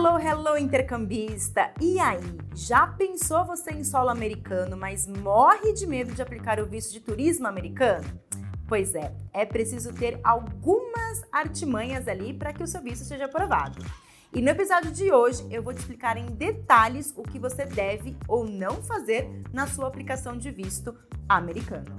Hello, hello, intercambista! E aí, já pensou você em solo americano, mas morre de medo de aplicar o visto de turismo americano? Pois é, é preciso ter algumas artimanhas ali para que o seu visto seja aprovado. E no episódio de hoje eu vou te explicar em detalhes o que você deve ou não fazer na sua aplicação de visto americano.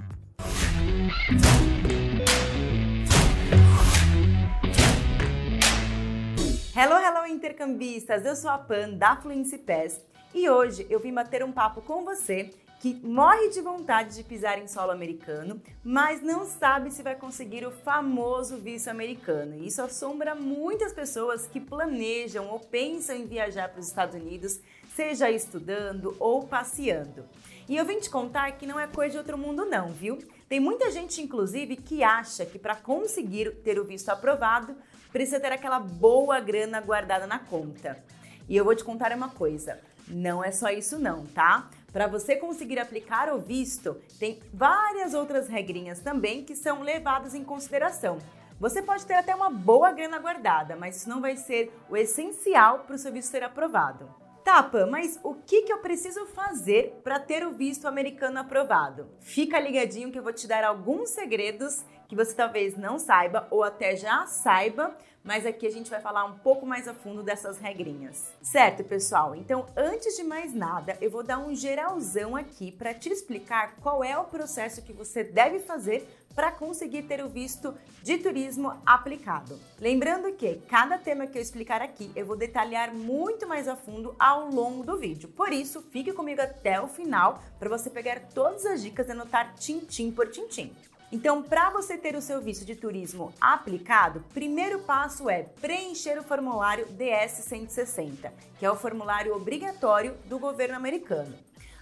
Hello, hello, intercambistas! Eu sou a Pan da Fluency Pass e hoje eu vim bater um papo com você que morre de vontade de pisar em solo americano, mas não sabe se vai conseguir o famoso visto americano. E isso assombra muitas pessoas que planejam ou pensam em viajar para os Estados Unidos, seja estudando ou passeando. E eu vim te contar que não é coisa de outro mundo não, viu? Tem muita gente, inclusive, que acha que para conseguir ter o visto aprovado, precisa ter aquela boa grana guardada na conta. E eu vou te contar uma coisa, não é só isso não, tá? Para você conseguir aplicar o visto, tem várias outras regrinhas também que são levadas em consideração. Você pode ter até uma boa grana guardada, mas isso não vai ser o essencial para o seu visto ser aprovado. Tapa, mas o que, que eu preciso fazer para ter o visto americano aprovado? Fica ligadinho que eu vou te dar alguns segredos que você talvez não saiba ou até já saiba, mas aqui a gente vai falar um pouco mais a fundo dessas regrinhas. Certo, pessoal? Então, antes de mais nada, eu vou dar um geralzão aqui para te explicar qual é o processo que você deve fazer para conseguir ter o visto de turismo aplicado. Lembrando que cada tema que eu explicar aqui eu vou detalhar muito mais a fundo ao longo do vídeo. Por isso, fique comigo até o final para você pegar todas as dicas e anotar tintim por tintim. Então, para você ter o seu visto de turismo aplicado, primeiro passo é preencher o formulário DS-160, que é o formulário obrigatório do governo americano.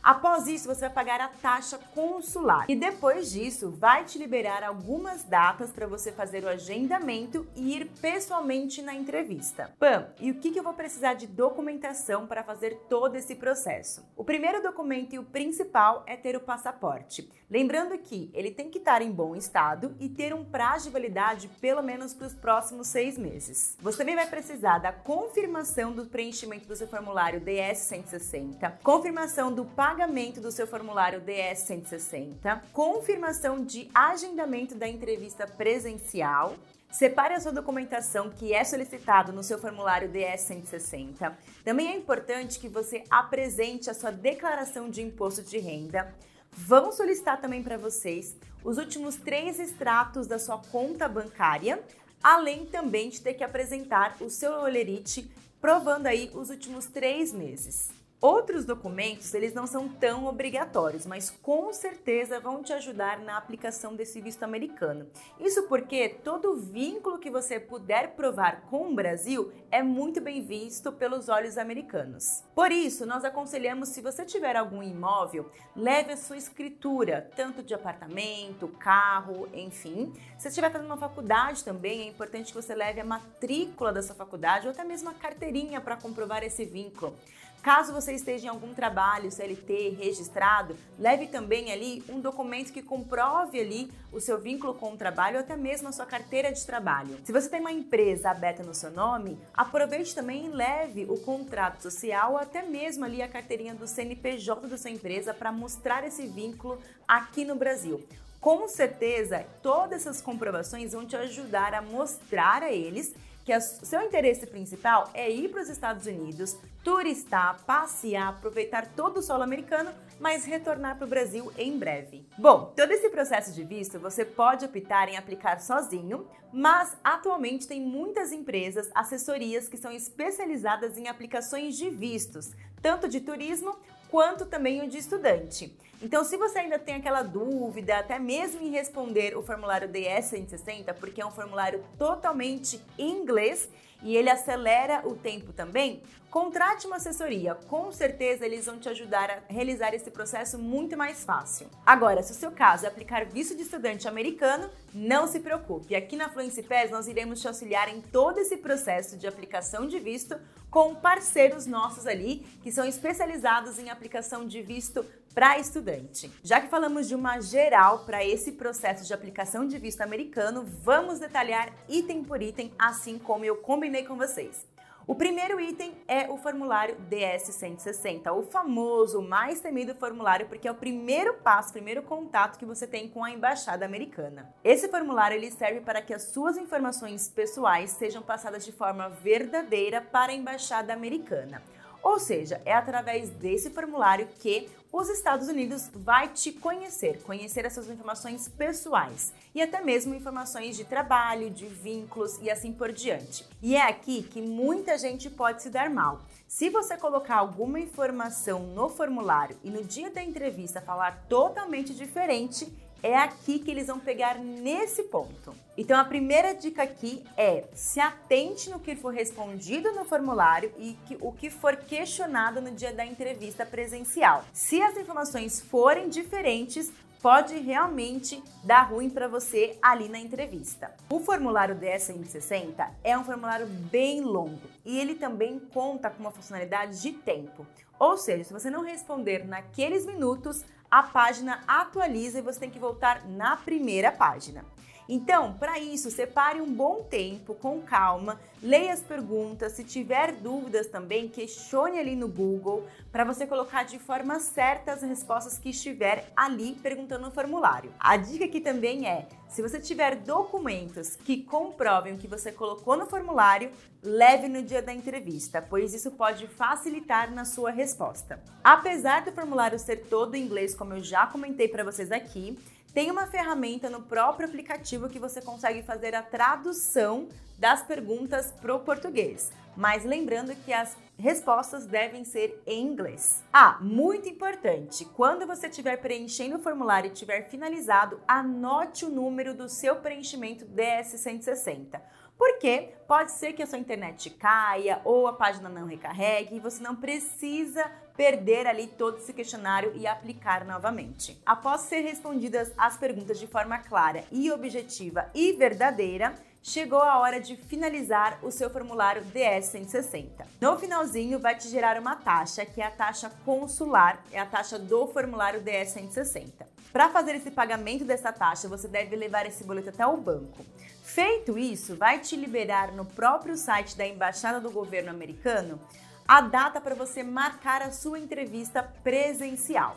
Após isso, você vai pagar a taxa consular. E depois disso, vai te liberar algumas datas para você fazer o agendamento e ir pessoalmente na entrevista. Pam, e o que, que eu vou precisar de documentação para fazer todo esse processo? O primeiro documento e o principal é ter o passaporte. Lembrando que ele tem que estar em bom estado e ter um prazo de validade pelo menos para os próximos seis meses. Você também vai precisar da confirmação do preenchimento do seu formulário DS-160, confirmação do pagamento pagamento do seu formulário DS-160, confirmação de agendamento da entrevista presencial, Separe a sua documentação que é solicitado no seu formulário DS-160. Também é importante que você apresente a sua declaração de imposto de renda. Vão solicitar também para vocês os últimos três extratos da sua conta bancária, além também de ter que apresentar o seu olerite provando aí os últimos três meses. Outros documentos, eles não são tão obrigatórios, mas com certeza vão te ajudar na aplicação desse visto americano. Isso porque todo vínculo que você puder provar com o Brasil é muito bem visto pelos olhos americanos. Por isso, nós aconselhamos se você tiver algum imóvel, leve a sua escritura, tanto de apartamento, carro, enfim. Se estiver fazendo uma faculdade também, é importante que você leve a matrícula da sua faculdade ou até mesmo a carteirinha para comprovar esse vínculo. Caso você esteja em algum trabalho CLT registrado, leve também ali um documento que comprove ali o seu vínculo com o trabalho ou até mesmo a sua carteira de trabalho. Se você tem uma empresa aberta no seu nome, aproveite também e leve o contrato social ou até mesmo ali a carteirinha do CNPJ da sua empresa para mostrar esse vínculo aqui no Brasil. Com certeza, todas essas comprovações vão te ajudar a mostrar a eles que o seu interesse principal é ir para os Estados Unidos, turistar, passear, aproveitar todo o solo americano, mas retornar para o Brasil em breve. Bom, todo esse processo de visto você pode optar em aplicar sozinho, mas atualmente tem muitas empresas, assessorias que são especializadas em aplicações de vistos, tanto de turismo quanto também o de estudante. Então, se você ainda tem aquela dúvida, até mesmo em responder o formulário DS-160, porque é um formulário totalmente em inglês e ele acelera o tempo também, contrate uma assessoria. Com certeza eles vão te ajudar a realizar esse processo muito mais fácil. Agora, se o seu caso é aplicar visto de estudante americano, não se preocupe. Aqui na Fluency Pass nós iremos te auxiliar em todo esse processo de aplicação de visto com parceiros nossos ali que são especializados em aplicação de visto para estudante. Já que falamos de uma geral para esse processo de aplicação de visto americano, vamos detalhar item por item, assim como eu combinei com vocês. O primeiro item é o formulário DS-160, o famoso, mais temido formulário, porque é o primeiro passo, primeiro contato que você tem com a embaixada americana. Esse formulário ele serve para que as suas informações pessoais sejam passadas de forma verdadeira para a embaixada americana. Ou seja, é através desse formulário que os Estados Unidos vai te conhecer, conhecer as suas informações pessoais e até mesmo informações de trabalho, de vínculos e assim por diante. E é aqui que muita gente pode se dar mal. Se você colocar alguma informação no formulário e no dia da entrevista falar totalmente diferente, é aqui que eles vão pegar nesse ponto. Então a primeira dica aqui é se atente no que for respondido no formulário e que, o que for questionado no dia da entrevista presencial. Se as informações forem diferentes, pode realmente dar ruim para você ali na entrevista. O formulário DS-160 é um formulário bem longo e ele também conta com uma funcionalidade de tempo. Ou seja, se você não responder naqueles minutos, a página atualiza e você tem que voltar na primeira página. Então, para isso, separe um bom tempo, com calma, leia as perguntas, se tiver dúvidas também, questione ali no Google para você colocar de forma certa as respostas que estiver ali perguntando no formulário. A dica aqui também é, se você tiver documentos que comprovem o que você colocou no formulário, leve no dia da entrevista, pois isso pode facilitar na sua resposta. Apesar do formulário ser todo em inglês, como eu já comentei para vocês aqui, tem uma ferramenta no próprio aplicativo que você consegue fazer a tradução das perguntas para o português. Mas lembrando que as respostas devem ser em inglês. Ah, muito importante! Quando você estiver preenchendo o formulário e tiver finalizado, anote o número do seu preenchimento DS160 porque pode ser que a sua internet caia ou a página não recarregue e você não precisa perder ali todo esse questionário e aplicar novamente. Após ser respondidas as perguntas de forma clara e objetiva e verdadeira, chegou a hora de finalizar o seu formulário DS-160. No finalzinho, vai te gerar uma taxa, que é a taxa consular, é a taxa do formulário DS-160. Para fazer esse pagamento dessa taxa, você deve levar esse boleto até o banco. Feito isso, vai te liberar no próprio site da Embaixada do Governo Americano a data para você marcar a sua entrevista presencial.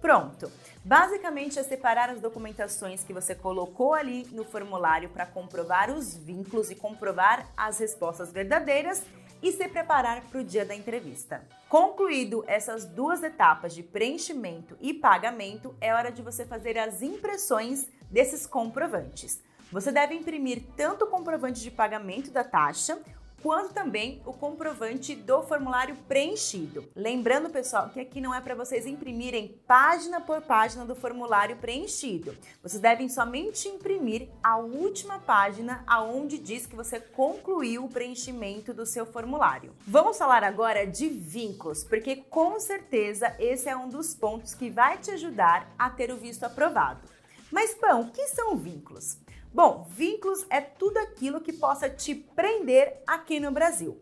Pronto! Basicamente é separar as documentações que você colocou ali no formulário para comprovar os vínculos e comprovar as respostas verdadeiras e se preparar para o dia da entrevista. Concluído essas duas etapas de preenchimento e pagamento, é hora de você fazer as impressões desses comprovantes. Você deve imprimir tanto o comprovante de pagamento da taxa quanto também o comprovante do formulário preenchido. Lembrando, pessoal, que aqui não é para vocês imprimirem página por página do formulário preenchido. Vocês devem somente imprimir a última página aonde diz que você concluiu o preenchimento do seu formulário. Vamos falar agora de vínculos, porque com certeza esse é um dos pontos que vai te ajudar a ter o visto aprovado. Mas, Pão, o que são vínculos? Bom, vínculos é tudo aquilo que possa te prender aqui no Brasil.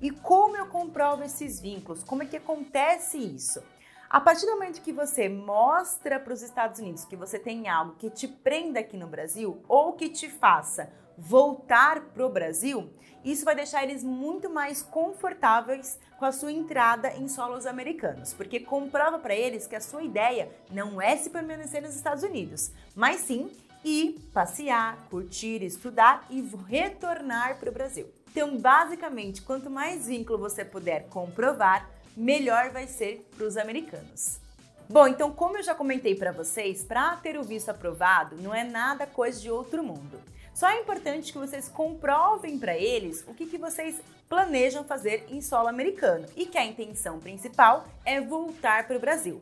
E como eu comprovo esses vínculos? Como é que acontece isso? A partir do momento que você mostra para os Estados Unidos que você tem algo que te prenda aqui no Brasil ou que te faça voltar para o Brasil, isso vai deixar eles muito mais confortáveis com a sua entrada em solos americanos, porque comprova para eles que a sua ideia não é se permanecer nos Estados Unidos, mas sim e passear, curtir, estudar e retornar para o Brasil. Então, basicamente, quanto mais vínculo você puder comprovar, melhor vai ser para os americanos. Bom, então, como eu já comentei para vocês, para ter o visto aprovado não é nada coisa de outro mundo. Só é importante que vocês comprovem para eles o que, que vocês planejam fazer em solo americano e que a intenção principal é voltar para o Brasil.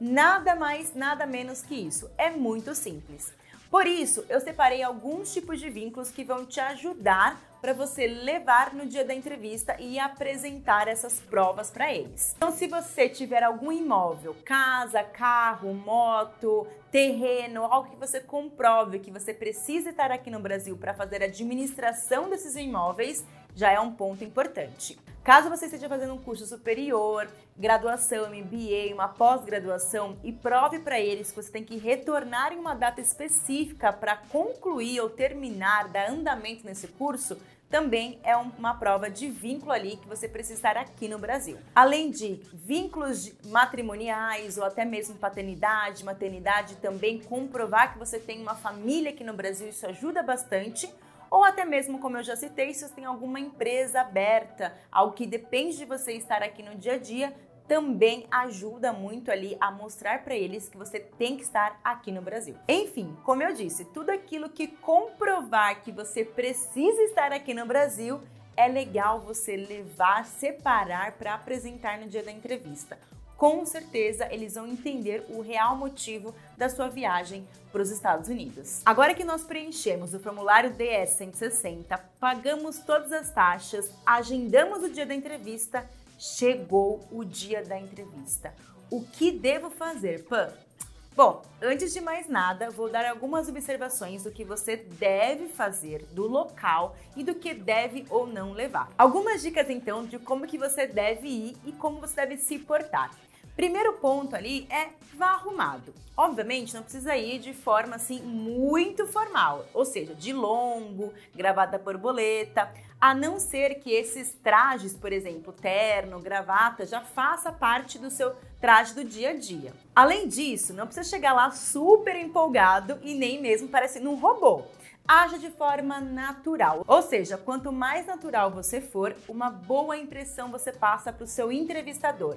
Nada mais, nada menos que isso. É muito simples. Por isso, eu separei alguns tipos de vínculos que vão te ajudar para você levar no dia da entrevista e apresentar essas provas para eles. Então, se você tiver algum imóvel, casa, carro, moto, terreno, algo que você comprove que você precisa estar aqui no Brasil para fazer a administração desses imóveis, já é um ponto importante. Caso você esteja fazendo um curso superior, graduação, MBA, uma pós-graduação e prove para eles que você tem que retornar em uma data específica para concluir ou terminar, dar andamento nesse curso, também é uma prova de vínculo ali que você precisa estar aqui no Brasil. Além de vínculos matrimoniais ou até mesmo paternidade, maternidade, também comprovar que você tem uma família aqui no Brasil, isso ajuda bastante ou até mesmo, como eu já citei, se você tem alguma empresa aberta, algo que depende de você estar aqui no dia a dia, também ajuda muito ali a mostrar para eles que você tem que estar aqui no Brasil. Enfim, como eu disse, tudo aquilo que comprovar que você precisa estar aqui no Brasil é legal você levar, separar para apresentar no dia da entrevista. Com certeza eles vão entender o real motivo da sua viagem para os Estados Unidos. Agora que nós preenchemos o formulário DS 160, pagamos todas as taxas, agendamos o dia da entrevista Chegou o dia da entrevista. O que devo fazer, Pan? Bom, antes de mais nada, vou dar algumas observações do que você deve fazer, do local e do que deve ou não levar. Algumas dicas então de como que você deve ir e como você deve se portar. Primeiro ponto ali é vá arrumado. Obviamente não precisa ir de forma assim muito formal, ou seja, de longo, gravata borboleta, a não ser que esses trajes, por exemplo, terno, gravata, já faça parte do seu traje do dia a dia. Além disso, não precisa chegar lá super empolgado e nem mesmo parecendo um robô. Haja de forma natural, ou seja, quanto mais natural você for, uma boa impressão você passa para o seu entrevistador.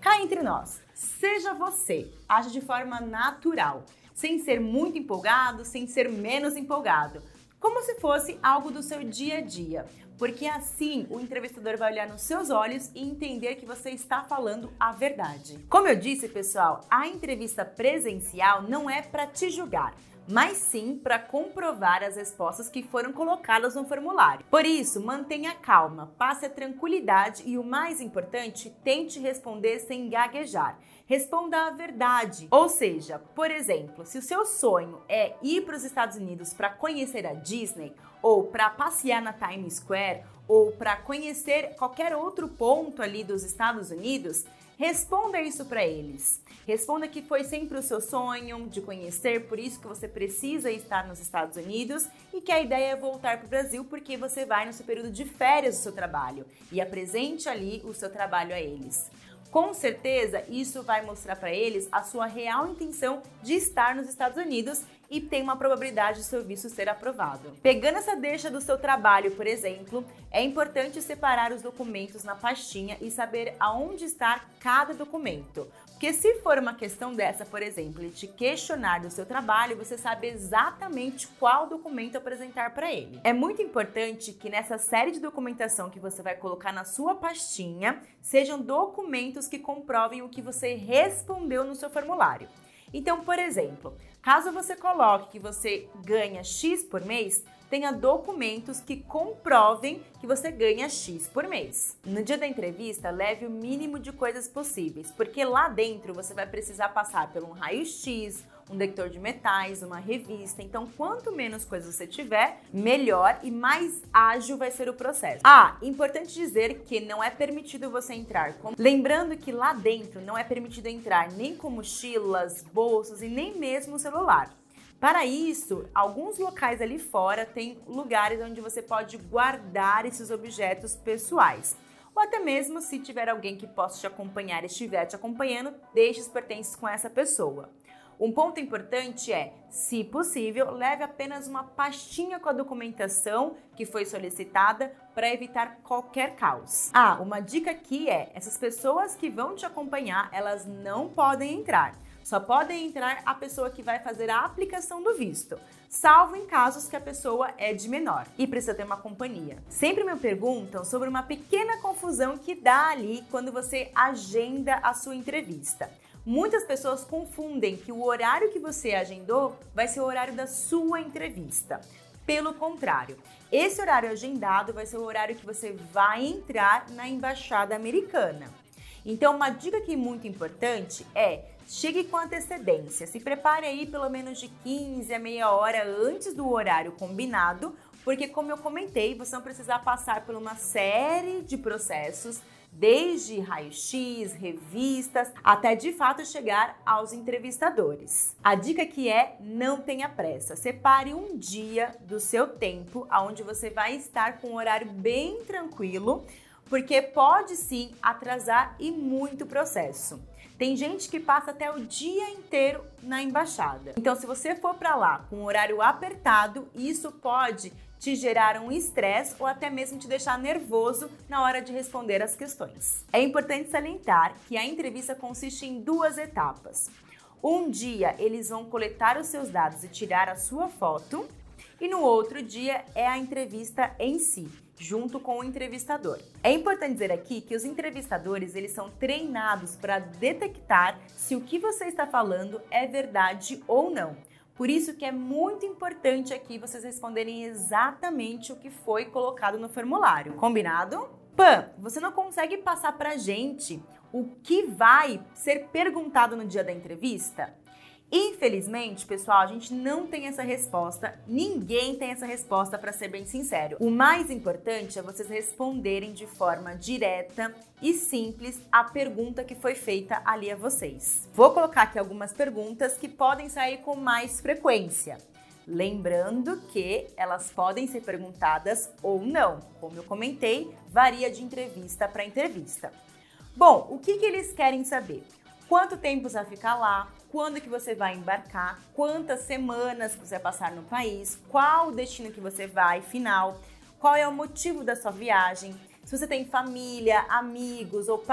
Cá entre nós, seja você, age de forma natural, sem ser muito empolgado, sem ser menos empolgado, como se fosse algo do seu dia a dia, porque assim o entrevistador vai olhar nos seus olhos e entender que você está falando a verdade. Como eu disse, pessoal, a entrevista presencial não é para te julgar, mas sim para comprovar as respostas que foram colocadas no formulário. Por isso, mantenha calma, passe a tranquilidade e o mais importante, tente responder sem gaguejar. Responda a verdade. Ou seja, por exemplo, se o seu sonho é ir para os Estados Unidos para conhecer a Disney, ou para passear na Times Square, ou para conhecer qualquer outro ponto ali dos Estados Unidos, Responda isso para eles. Responda que foi sempre o seu sonho de conhecer, por isso que você precisa estar nos Estados Unidos e que a ideia é voltar para o Brasil porque você vai no seu período de férias do seu trabalho e apresente ali o seu trabalho a eles. Com certeza, isso vai mostrar para eles a sua real intenção de estar nos Estados Unidos e tem uma probabilidade de seu visto ser aprovado. Pegando essa deixa do seu trabalho, por exemplo, é importante separar os documentos na pastinha e saber aonde está cada documento. Porque se for uma questão dessa, por exemplo, ele te questionar do seu trabalho, você sabe exatamente qual documento apresentar para ele. É muito importante que nessa série de documentação que você vai colocar na sua pastinha, sejam documentos que comprovem o que você respondeu no seu formulário. Então, por exemplo, caso você coloque que você ganha X por mês, tenha documentos que comprovem que você ganha X por mês. No dia da entrevista, leve o mínimo de coisas possíveis, porque lá dentro você vai precisar passar por um raio-x, um detector de metais, uma revista. Então, quanto menos coisas você tiver, melhor e mais ágil vai ser o processo. Ah, importante dizer que não é permitido você entrar. Com... Lembrando que lá dentro não é permitido entrar nem com mochilas, bolsas e nem mesmo celular. Para isso, alguns locais ali fora têm lugares onde você pode guardar esses objetos pessoais. Ou até mesmo se tiver alguém que possa te acompanhar e estiver te acompanhando, deixe os pertences com essa pessoa. Um ponto importante é, se possível, leve apenas uma pastinha com a documentação que foi solicitada para evitar qualquer caos. Ah, uma dica aqui é: essas pessoas que vão te acompanhar, elas não podem entrar. Só pode entrar a pessoa que vai fazer a aplicação do visto, salvo em casos que a pessoa é de menor e precisa ter uma companhia. Sempre me perguntam sobre uma pequena confusão que dá ali quando você agenda a sua entrevista. Muitas pessoas confundem que o horário que você agendou vai ser o horário da sua entrevista. Pelo contrário, esse horário agendado vai ser o horário que você vai entrar na embaixada americana. Então, uma dica aqui muito importante é chegue com antecedência. Se prepare aí pelo menos de 15 a meia hora antes do horário combinado, porque como eu comentei, você não precisa passar por uma série de processos, desde raio-x, revistas, até de fato chegar aos entrevistadores. A dica que é não tenha pressa. Separe um dia do seu tempo onde você vai estar com um horário bem tranquilo, porque pode sim atrasar e muito processo. Tem gente que passa até o dia inteiro na embaixada. Então, se você for para lá com um horário apertado, isso pode te gerar um estresse ou até mesmo te deixar nervoso na hora de responder as questões. É importante salientar que a entrevista consiste em duas etapas. Um dia eles vão coletar os seus dados e tirar a sua foto, e no outro dia é a entrevista em si, junto com o entrevistador. É importante dizer aqui que os entrevistadores eles são treinados para detectar se o que você está falando é verdade ou não. Por isso que é muito importante aqui vocês responderem exatamente o que foi colocado no formulário. Combinado? Pan, você não consegue passar pra gente o que vai ser perguntado no dia da entrevista? Infelizmente, pessoal, a gente não tem essa resposta. Ninguém tem essa resposta, para ser bem sincero. O mais importante é vocês responderem de forma direta e simples a pergunta que foi feita ali a vocês. Vou colocar aqui algumas perguntas que podem sair com mais frequência. Lembrando que elas podem ser perguntadas ou não. Como eu comentei, varia de entrevista para entrevista. Bom, o que, que eles querem saber? Quanto tempo vai ficar lá? Quando que você vai embarcar, quantas semanas que você vai passar no país, qual o destino que você vai, final, qual é o motivo da sua viagem, se você tem família, amigos ou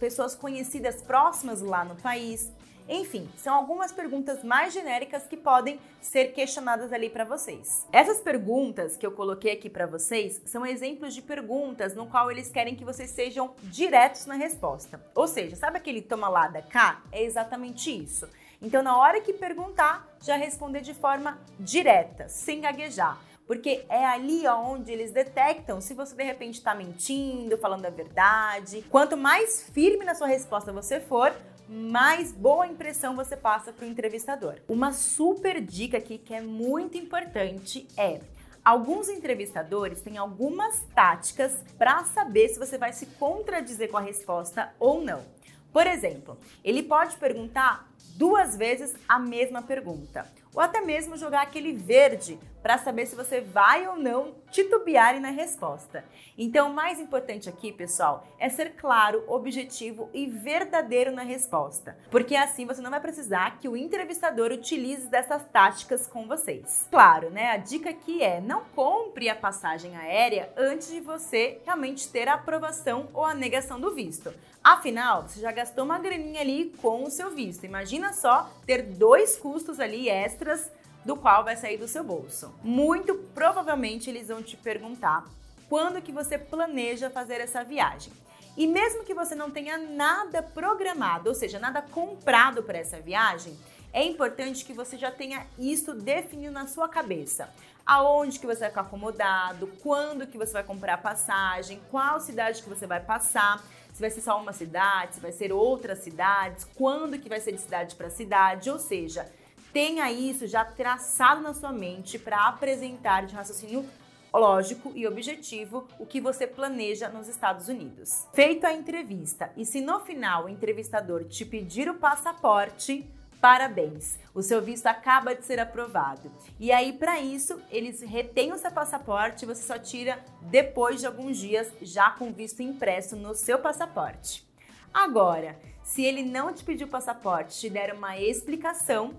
pessoas conhecidas próximas lá no país. Enfim, são algumas perguntas mais genéricas que podem ser questionadas ali para vocês. Essas perguntas que eu coloquei aqui para vocês são exemplos de perguntas no qual eles querem que vocês sejam diretos na resposta. Ou seja, sabe aquele toma lá da cá? É exatamente isso. Então, na hora que perguntar, já responder de forma direta, sem gaguejar. Porque é ali onde eles detectam se você de repente está mentindo, falando a verdade. Quanto mais firme na sua resposta você for, mais boa impressão você passa para o entrevistador. Uma super dica aqui que é muito importante é Alguns entrevistadores têm algumas táticas para saber se você vai se contradizer com a resposta ou não. Por exemplo, ele pode perguntar duas vezes a mesma pergunta, ou até mesmo jogar aquele verde para saber se você vai ou não titubear na resposta. Então, o mais importante aqui, pessoal, é ser claro, objetivo e verdadeiro na resposta, porque assim você não vai precisar que o entrevistador utilize dessas táticas com vocês. Claro, né? A dica aqui é não compre a passagem aérea antes de você realmente ter a aprovação ou a negação do visto. Afinal, você já gastou uma graninha ali com o seu visto. Imagina só ter dois custos ali extras do qual vai sair do seu bolso. Muito provavelmente eles vão te perguntar quando que você planeja fazer essa viagem. E mesmo que você não tenha nada programado, ou seja, nada comprado para essa viagem, é importante que você já tenha isso definido na sua cabeça. Aonde que você vai ficar acomodado, quando que você vai comprar a passagem, qual cidade que você vai passar, se vai ser só uma cidade, se vai ser outras cidades, quando que vai ser de cidade para cidade, ou seja, tenha isso já traçado na sua mente para apresentar de raciocínio lógico e objetivo o que você planeja nos Estados Unidos. Feita a entrevista e se no final o entrevistador te pedir o passaporte, parabéns, o seu visto acaba de ser aprovado. E aí, para isso, eles retêm o seu passaporte e você só tira depois de alguns dias, já com visto impresso no seu passaporte. Agora, se ele não te pediu passaporte, te der uma explicação,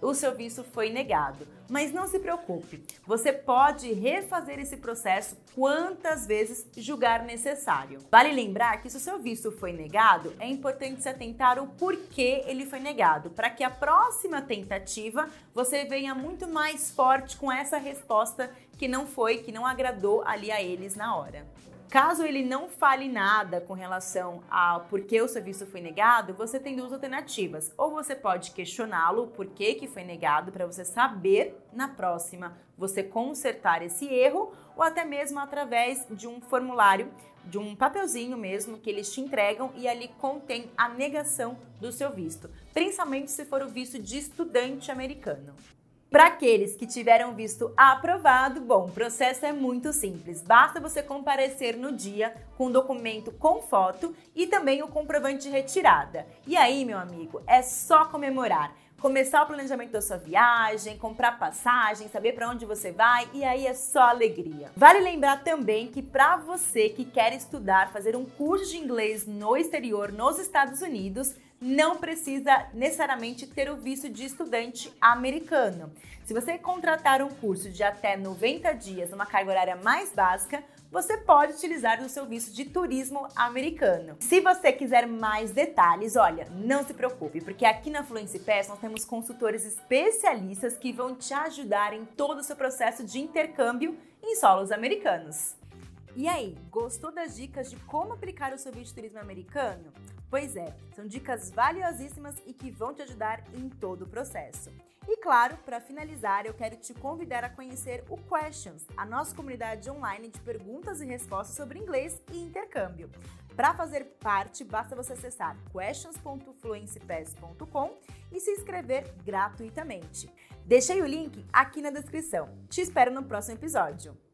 o seu visto foi negado. Mas não se preocupe, você pode refazer esse processo quantas vezes julgar necessário. Vale lembrar que se o seu visto foi negado, é importante se atentar o porquê ele foi negado, para que a próxima tentativa você venha muito mais forte com essa resposta que não foi, que não agradou ali a eles na hora. Caso ele não fale nada com relação ao porquê o serviço foi negado, você tem duas alternativas. Ou você pode questioná-lo por que, que foi negado para você saber na próxima você consertar esse erro, ou até mesmo através de um formulário, de um papelzinho mesmo que eles te entregam e ali contém a negação do seu visto, principalmente se for o visto de estudante americano. Para aqueles que tiveram visto aprovado, bom, o processo é muito simples. Basta você comparecer no dia com o documento com foto e também o comprovante de retirada. E aí, meu amigo, é só comemorar começar o planejamento da sua viagem, comprar passagem, saber para onde você vai e aí é só alegria. Vale lembrar também que para você que quer estudar, fazer um curso de inglês no exterior, nos Estados Unidos, não precisa necessariamente ter o visto de estudante americano. Se você contratar um curso de até 90 dias, uma carga horária mais básica, você pode utilizar o seu visto de turismo americano. Se você quiser mais detalhes, olha, não se preocupe, porque aqui na Fluency Pass nós temos consultores especialistas que vão te ajudar em todo o seu processo de intercâmbio em solos americanos. E aí, gostou das dicas de como aplicar o seu visto de turismo americano? Pois é, são dicas valiosíssimas e que vão te ajudar em todo o processo. E claro, para finalizar, eu quero te convidar a conhecer o Questions, a nossa comunidade online de perguntas e respostas sobre inglês e intercâmbio. Para fazer parte, basta você acessar questions.fluencypass.com e se inscrever gratuitamente. Deixei o link aqui na descrição. Te espero no próximo episódio.